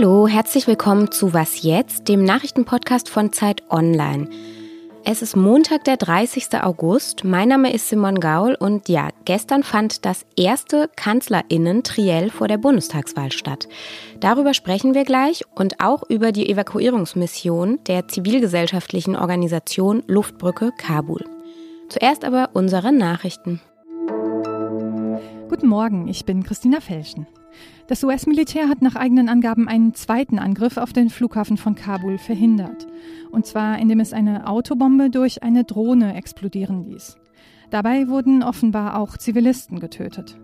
Hallo, herzlich willkommen zu Was jetzt, dem Nachrichtenpodcast von Zeit Online. Es ist Montag, der 30. August. Mein Name ist Simon Gaul und ja, gestern fand das erste Kanzlerinnen-Triell vor der Bundestagswahl statt. Darüber sprechen wir gleich und auch über die Evakuierungsmission der zivilgesellschaftlichen Organisation Luftbrücke Kabul. Zuerst aber unsere Nachrichten. Guten Morgen, ich bin Christina Felschen. Das US-Militär hat nach eigenen Angaben einen zweiten Angriff auf den Flughafen von Kabul verhindert. Und zwar indem es eine Autobombe durch eine Drohne explodieren ließ. Dabei wurden offenbar auch Zivilisten getötet.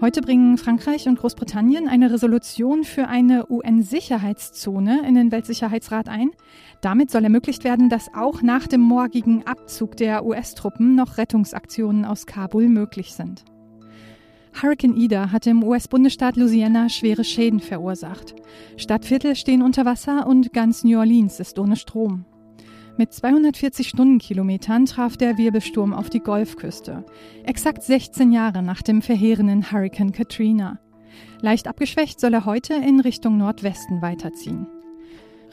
Heute bringen Frankreich und Großbritannien eine Resolution für eine UN-Sicherheitszone in den Weltsicherheitsrat ein. Damit soll ermöglicht werden, dass auch nach dem morgigen Abzug der US-Truppen noch Rettungsaktionen aus Kabul möglich sind. Hurricane Ida hat im US-Bundesstaat Louisiana schwere Schäden verursacht. Stadtviertel stehen unter Wasser und ganz New Orleans ist ohne Strom. Mit 240 Stundenkilometern traf der Wirbelsturm auf die Golfküste, exakt 16 Jahre nach dem verheerenden Hurricane Katrina. Leicht abgeschwächt soll er heute in Richtung Nordwesten weiterziehen.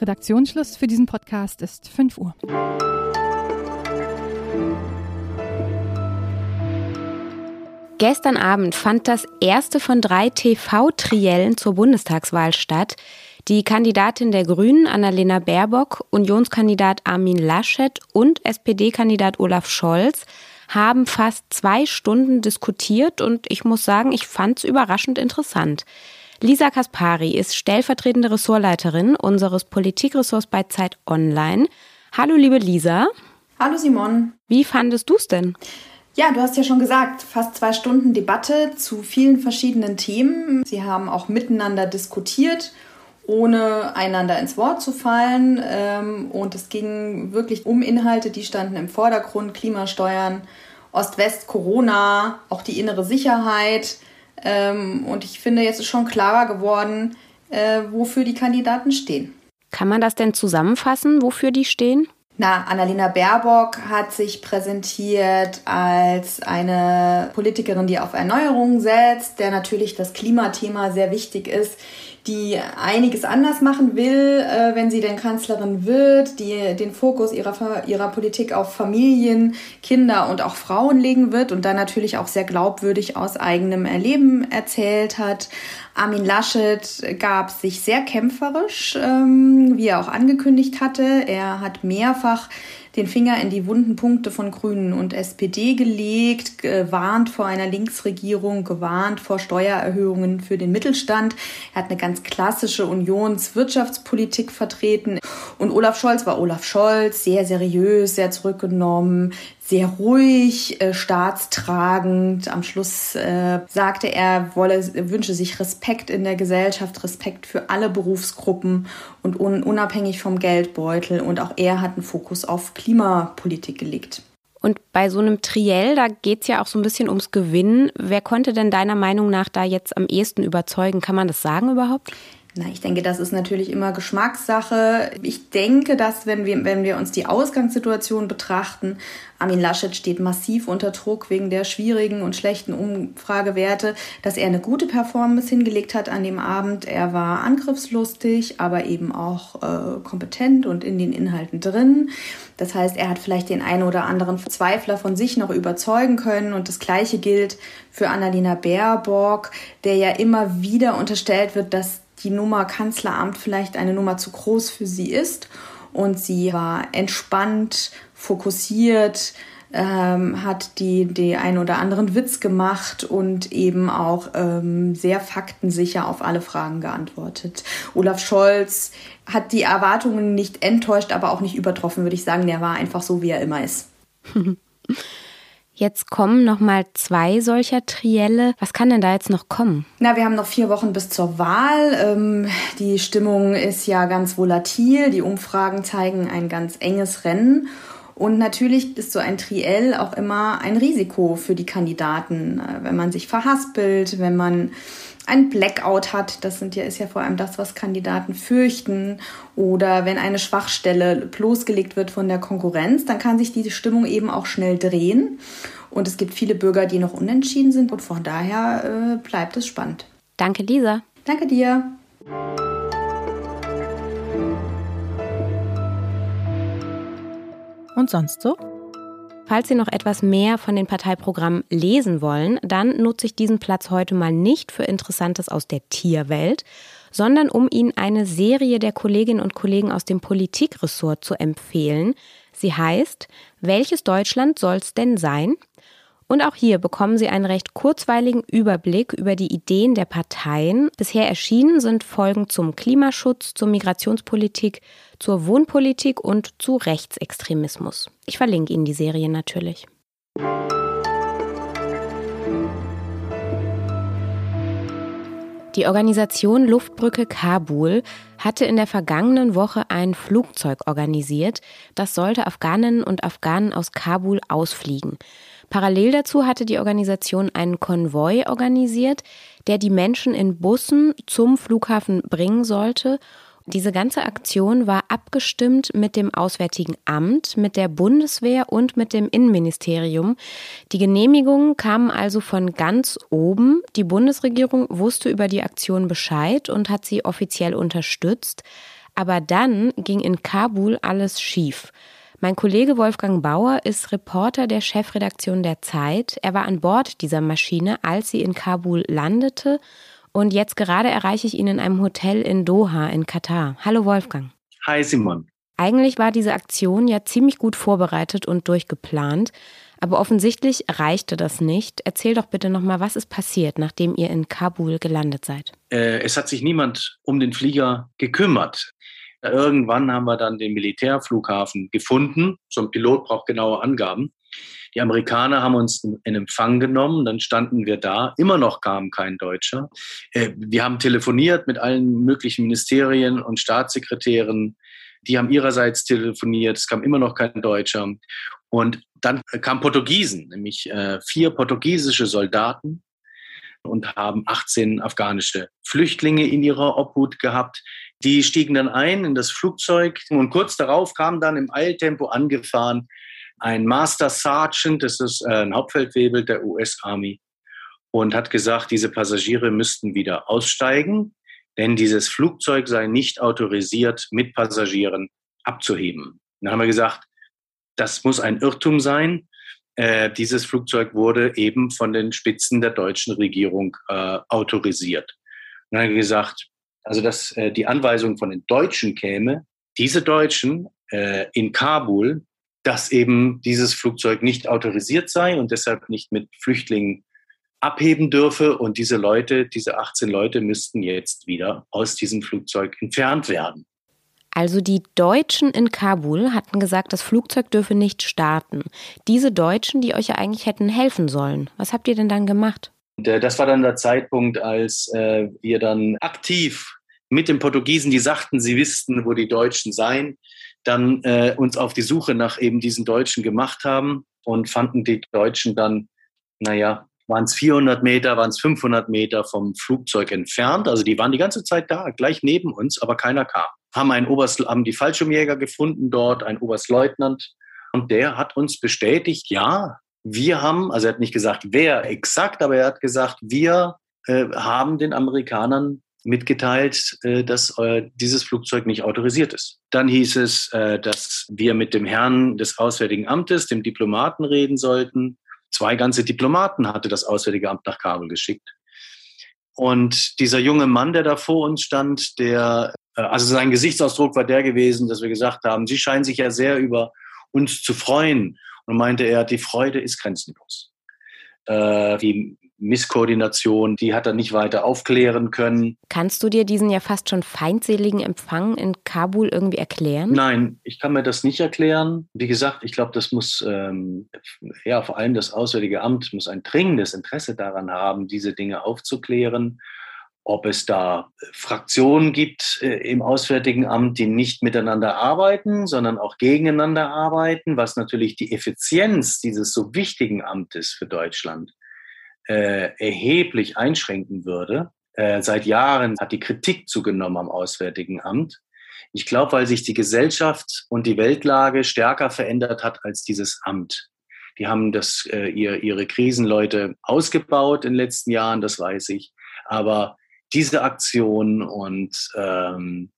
Redaktionsschluss für diesen Podcast ist 5 Uhr. Gestern Abend fand das erste von drei TV-Triellen zur Bundestagswahl statt. Die Kandidatin der Grünen, Annalena Baerbock, Unionskandidat Armin Laschet und SPD-Kandidat Olaf Scholz haben fast zwei Stunden diskutiert und ich muss sagen, ich fand es überraschend interessant. Lisa Kaspari ist stellvertretende Ressortleiterin unseres Politikressorts bei Zeit Online. Hallo, liebe Lisa. Hallo, Simon. Wie fandest du es denn? Ja, du hast ja schon gesagt, fast zwei Stunden Debatte zu vielen verschiedenen Themen. Sie haben auch miteinander diskutiert, ohne einander ins Wort zu fallen. Ähm, und es ging wirklich um Inhalte, die standen im Vordergrund. Klimasteuern, Ost-West, Corona, auch die innere Sicherheit. Ähm, und ich finde, jetzt ist schon klarer geworden, äh, wofür die Kandidaten stehen. Kann man das denn zusammenfassen, wofür die stehen? Na, Annalena Baerbock hat sich präsentiert als eine Politikerin, die auf Erneuerung setzt, der natürlich das Klimathema sehr wichtig ist, die einiges anders machen will, äh, wenn sie denn Kanzlerin wird, die den Fokus ihrer, ihrer Politik auf Familien, Kinder und auch Frauen legen wird und dann natürlich auch sehr glaubwürdig aus eigenem Erleben erzählt hat. Armin Laschet gab sich sehr kämpferisch, ähm, wie er auch angekündigt hatte. Er hat mehrfach den Finger in die wunden Punkte von Grünen und SPD gelegt, gewarnt vor einer Linksregierung, gewarnt vor Steuererhöhungen für den Mittelstand. Er hat eine ganz klassische Unionswirtschaftspolitik vertreten. Und Olaf Scholz war Olaf Scholz, sehr seriös, sehr zurückgenommen, sehr ruhig, äh, staatstragend. Am Schluss äh, sagte er, wolle, wünsche sich Respekt in der Gesellschaft, Respekt für alle Berufsgruppen und un unabhängig vom Geldbeutel. Und auch er hat einen Fokus auf Klimapolitik gelegt. Und bei so einem Triell, da geht es ja auch so ein bisschen ums Gewinnen. Wer konnte denn deiner Meinung nach da jetzt am ehesten überzeugen? Kann man das sagen überhaupt? Na, ich denke, das ist natürlich immer Geschmackssache. Ich denke, dass wenn wir, wenn wir uns die Ausgangssituation betrachten, Armin Laschet steht massiv unter Druck wegen der schwierigen und schlechten Umfragewerte, dass er eine gute Performance hingelegt hat an dem Abend. Er war angriffslustig, aber eben auch äh, kompetent und in den Inhalten drin. Das heißt, er hat vielleicht den einen oder anderen Zweifler von sich noch überzeugen können. Und das Gleiche gilt für Annalena Baerbock, der ja immer wieder unterstellt wird, dass die Nummer Kanzleramt vielleicht eine Nummer zu groß für sie ist. Und sie war entspannt, fokussiert, ähm, hat die, die ein oder anderen Witz gemacht und eben auch ähm, sehr faktensicher auf alle Fragen geantwortet. Olaf Scholz hat die Erwartungen nicht enttäuscht, aber auch nicht übertroffen, würde ich sagen. Der war einfach so, wie er immer ist. Jetzt kommen noch mal zwei solcher Trielle. Was kann denn da jetzt noch kommen? Na, wir haben noch vier Wochen bis zur Wahl. Ähm, die Stimmung ist ja ganz volatil. Die Umfragen zeigen ein ganz enges Rennen. Und natürlich ist so ein Triell auch immer ein Risiko für die Kandidaten, äh, wenn man sich verhaspelt, wenn man ein Blackout hat, das sind ja, ist ja vor allem das, was Kandidaten fürchten, oder wenn eine Schwachstelle bloßgelegt wird von der Konkurrenz, dann kann sich die Stimmung eben auch schnell drehen. Und es gibt viele Bürger, die noch unentschieden sind und von daher äh, bleibt es spannend. Danke, Lisa. Danke dir. Und sonst so? Falls Sie noch etwas mehr von den Parteiprogrammen lesen wollen, dann nutze ich diesen Platz heute mal nicht für Interessantes aus der Tierwelt, sondern um Ihnen eine Serie der Kolleginnen und Kollegen aus dem Politikressort zu empfehlen. Sie heißt Welches Deutschland soll's denn sein? Und auch hier bekommen Sie einen recht kurzweiligen Überblick über die Ideen der Parteien. Bisher erschienen sind Folgen zum Klimaschutz, zur Migrationspolitik, zur Wohnpolitik und zu Rechtsextremismus. Ich verlinke Ihnen die Serie natürlich. Die Organisation Luftbrücke Kabul hatte in der vergangenen Woche ein Flugzeug organisiert, das sollte Afghaninnen und Afghanen aus Kabul ausfliegen. Parallel dazu hatte die Organisation einen Konvoi organisiert, der die Menschen in Bussen zum Flughafen bringen sollte. Diese ganze Aktion war abgestimmt mit dem Auswärtigen Amt, mit der Bundeswehr und mit dem Innenministerium. Die Genehmigungen kamen also von ganz oben. Die Bundesregierung wusste über die Aktion Bescheid und hat sie offiziell unterstützt. Aber dann ging in Kabul alles schief. Mein Kollege Wolfgang Bauer ist Reporter der Chefredaktion der Zeit. Er war an Bord dieser Maschine, als sie in Kabul landete. Und jetzt gerade erreiche ich ihn in einem Hotel in Doha in Katar. Hallo Wolfgang. Hi Simon. Eigentlich war diese Aktion ja ziemlich gut vorbereitet und durchgeplant. Aber offensichtlich reichte das nicht. Erzähl doch bitte nochmal, was ist passiert, nachdem ihr in Kabul gelandet seid? Äh, es hat sich niemand um den Flieger gekümmert. Irgendwann haben wir dann den Militärflughafen gefunden. So ein Pilot braucht genaue Angaben. Die Amerikaner haben uns in Empfang genommen, dann standen wir da. Immer noch kam kein Deutscher. Äh, wir haben telefoniert mit allen möglichen Ministerien und Staatssekretären. Die haben ihrerseits telefoniert, es kam immer noch kein Deutscher. Und dann kamen Portugiesen, nämlich äh, vier portugiesische Soldaten und haben 18 afghanische Flüchtlinge in ihrer Obhut gehabt. Die stiegen dann ein in das Flugzeug und kurz darauf kam dann im Eiltempo angefahren ein Master Sergeant, das ist äh, ein Hauptfeldwebel der US Army, und hat gesagt, diese Passagiere müssten wieder aussteigen, denn dieses Flugzeug sei nicht autorisiert, mit Passagieren abzuheben. Dann haben wir gesagt, das muss ein Irrtum sein. Äh, dieses Flugzeug wurde eben von den Spitzen der deutschen Regierung äh, autorisiert. Und dann haben wir gesagt, also dass äh, die Anweisung von den Deutschen käme, diese Deutschen äh, in Kabul, dass eben dieses Flugzeug nicht autorisiert sei und deshalb nicht mit Flüchtlingen abheben dürfe. Und diese Leute, diese 18 Leute müssten jetzt wieder aus diesem Flugzeug entfernt werden. Also die Deutschen in Kabul hatten gesagt, das Flugzeug dürfe nicht starten. Diese Deutschen, die euch ja eigentlich hätten helfen sollen. Was habt ihr denn dann gemacht? Und, äh, das war dann der Zeitpunkt, als äh, wir dann aktiv mit den Portugiesen, die sagten, sie wüssten, wo die Deutschen seien, dann äh, uns auf die Suche nach eben diesen Deutschen gemacht haben und fanden die Deutschen dann, naja, waren es 400 Meter, waren es 500 Meter vom Flugzeug entfernt. Also die waren die ganze Zeit da, gleich neben uns, aber keiner kam. Haben, einen Oberst, haben die Fallschirmjäger gefunden dort, einen Oberstleutnant. Und der hat uns bestätigt, ja, wir haben, also er hat nicht gesagt, wer exakt, aber er hat gesagt, wir äh, haben den Amerikanern mitgeteilt, äh, dass äh, dieses Flugzeug nicht autorisiert ist. Dann hieß es, äh, dass wir mit dem Herrn des Auswärtigen Amtes, dem Diplomaten, reden sollten. Zwei ganze Diplomaten hatte das Auswärtige Amt nach Kabul geschickt. Und dieser junge Mann, der da vor uns stand, der, also sein Gesichtsausdruck war der gewesen, dass wir gesagt haben, Sie scheinen sich ja sehr über uns zu freuen. Und meinte er, die Freude ist grenzenlos. Äh, die Misskoordination, die hat er nicht weiter aufklären können. Kannst du dir diesen ja fast schon feindseligen Empfang in Kabul irgendwie erklären? Nein, ich kann mir das nicht erklären. Wie gesagt, ich glaube, das muss, ähm, ja, vor allem das Auswärtige Amt muss ein dringendes Interesse daran haben, diese Dinge aufzuklären ob es da Fraktionen gibt äh, im Auswärtigen Amt, die nicht miteinander arbeiten, sondern auch gegeneinander arbeiten, was natürlich die Effizienz dieses so wichtigen Amtes für Deutschland äh, erheblich einschränken würde. Äh, seit Jahren hat die Kritik zugenommen am Auswärtigen Amt. Ich glaube, weil sich die Gesellschaft und die Weltlage stärker verändert hat als dieses Amt. Die haben das, äh, ihr, ihre Krisenleute ausgebaut in den letzten Jahren, das weiß ich. Aber diese Aktion und ähm,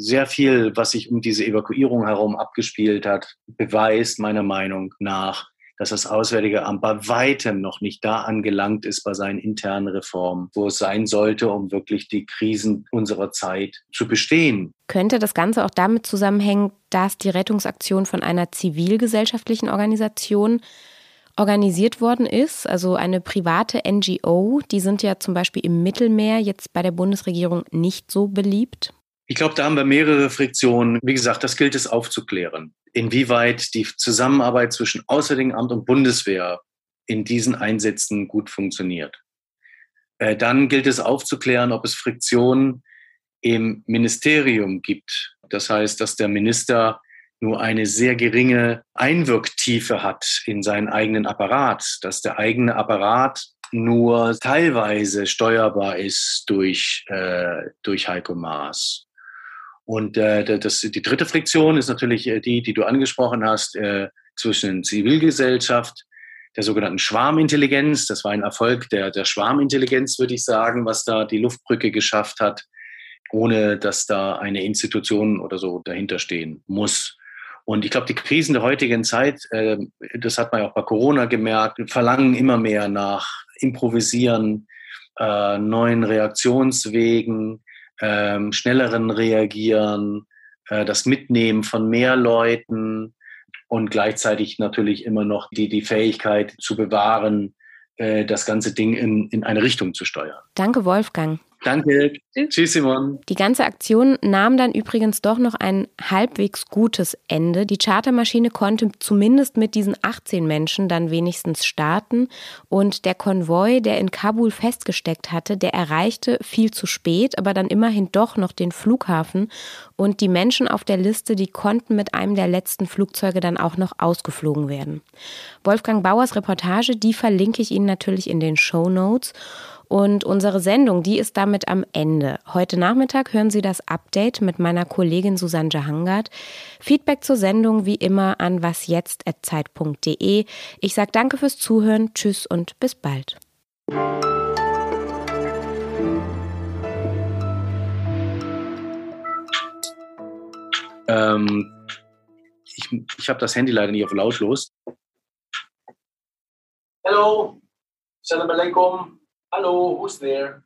Sehr viel, was sich um diese Evakuierung herum abgespielt hat, beweist meiner Meinung nach, dass das Auswärtige Amt bei weitem noch nicht da angelangt ist bei seinen internen Reformen, wo es sein sollte, um wirklich die Krisen unserer Zeit zu bestehen. Könnte das Ganze auch damit zusammenhängen, dass die Rettungsaktion von einer zivilgesellschaftlichen Organisation organisiert worden ist, also eine private NGO, die sind ja zum Beispiel im Mittelmeer jetzt bei der Bundesregierung nicht so beliebt. Ich glaube, da haben wir mehrere Friktionen. Wie gesagt, das gilt es aufzuklären inwieweit die Zusammenarbeit zwischen Auswärtigem Amt und Bundeswehr in diesen Einsätzen gut funktioniert. Äh, dann gilt es aufzuklären, ob es Friktionen im Ministerium gibt. Das heißt, dass der Minister nur eine sehr geringe Einwirktiefe hat in seinen eigenen Apparat, dass der eigene Apparat nur teilweise steuerbar ist durch, äh, durch Heiko Maas. Und äh, das, die dritte Friktion ist natürlich äh, die, die du angesprochen hast, äh, zwischen Zivilgesellschaft, der sogenannten Schwarmintelligenz. Das war ein Erfolg der, der Schwarmintelligenz, würde ich sagen, was da die Luftbrücke geschafft hat, ohne dass da eine Institution oder so dahinter stehen muss. Und ich glaube, die Krisen der heutigen Zeit, äh, das hat man ja auch bei Corona gemerkt, verlangen immer mehr nach Improvisieren, äh, neuen Reaktionswegen, ähm, schnelleren Reagieren, äh, das Mitnehmen von mehr Leuten und gleichzeitig natürlich immer noch die, die Fähigkeit zu bewahren, äh, das ganze Ding in, in eine Richtung zu steuern. Danke, Wolfgang. Danke. Tschüss, Simon. Die ganze Aktion nahm dann übrigens doch noch ein halbwegs gutes Ende. Die Chartermaschine konnte zumindest mit diesen 18 Menschen dann wenigstens starten. Und der Konvoi, der in Kabul festgesteckt hatte, der erreichte viel zu spät, aber dann immerhin doch noch den Flughafen. Und die Menschen auf der Liste, die konnten mit einem der letzten Flugzeuge dann auch noch ausgeflogen werden. Wolfgang Bauers Reportage, die verlinke ich Ihnen natürlich in den Show Notes. Und unsere Sendung, die ist damit am Ende. Heute Nachmittag hören Sie das Update mit meiner Kollegin Susanne Jahangard. Feedback zur Sendung wie immer an wasjetzt.zeit.de. Ich sage danke fürs Zuhören, tschüss und bis bald. Ähm, ich ich habe das Handy leider nicht auf lautlos. Hallo, Salam alaikum. Hello, who's there?